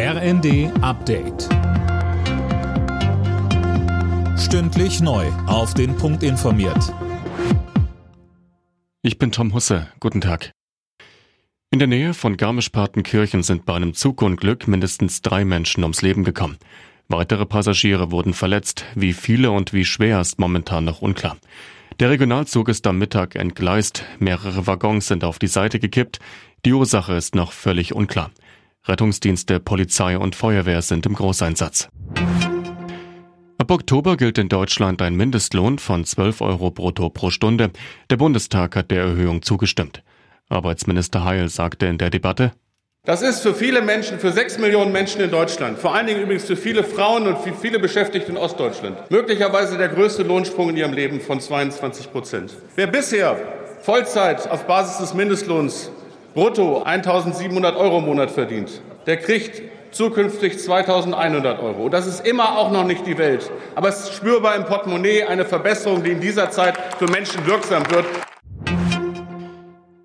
RND Update. Stündlich neu. Auf den Punkt informiert. Ich bin Tom Husse. Guten Tag. In der Nähe von Garmisch-Partenkirchen sind bei einem Zugunglück mindestens drei Menschen ums Leben gekommen. Weitere Passagiere wurden verletzt. Wie viele und wie schwer ist momentan noch unklar. Der Regionalzug ist am Mittag entgleist. Mehrere Waggons sind auf die Seite gekippt. Die Ursache ist noch völlig unklar. Rettungsdienste, Polizei und Feuerwehr sind im Großeinsatz. Ab Oktober gilt in Deutschland ein Mindestlohn von 12 Euro brutto pro Stunde. Der Bundestag hat der Erhöhung zugestimmt. Arbeitsminister Heil sagte in der Debatte, das ist für viele Menschen, für sechs Millionen Menschen in Deutschland, vor allen Dingen übrigens für viele Frauen und für viele Beschäftigte in Ostdeutschland, möglicherweise der größte Lohnsprung in ihrem Leben von 22 Prozent. Wer bisher Vollzeit auf Basis des Mindestlohns brutto 1.700 Euro im Monat verdient, der kriegt zukünftig 2.100 Euro. Und das ist immer auch noch nicht die Welt. Aber es ist spürbar im Portemonnaie eine Verbesserung, die in dieser Zeit für Menschen wirksam wird.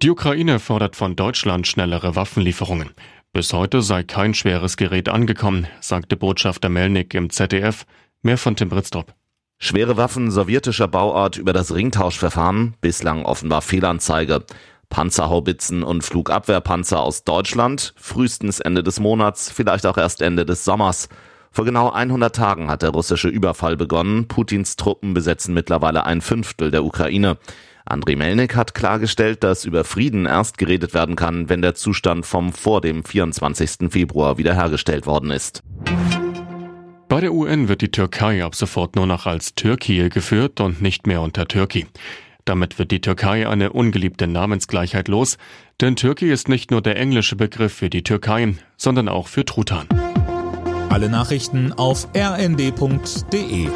Die Ukraine fordert von Deutschland schnellere Waffenlieferungen. Bis heute sei kein schweres Gerät angekommen, sagte Botschafter Melnik im ZDF. Mehr von Tim Britztrup. Schwere Waffen sowjetischer Bauart über das Ringtauschverfahren, bislang offenbar Fehlanzeige. Panzerhaubitzen und Flugabwehrpanzer aus Deutschland, frühestens Ende des Monats, vielleicht auch erst Ende des Sommers. Vor genau 100 Tagen hat der russische Überfall begonnen. Putins Truppen besetzen mittlerweile ein Fünftel der Ukraine. Andriy Melnik hat klargestellt, dass über Frieden erst geredet werden kann, wenn der Zustand vom vor dem 24. Februar wiederhergestellt worden ist. Bei der UN wird die Türkei ab sofort nur noch als Türkei geführt und nicht mehr unter Türkei. Damit wird die Türkei eine ungeliebte Namensgleichheit los, denn Türkei ist nicht nur der englische Begriff für die Türkei, sondern auch für Truthahn. Alle Nachrichten auf rnd.de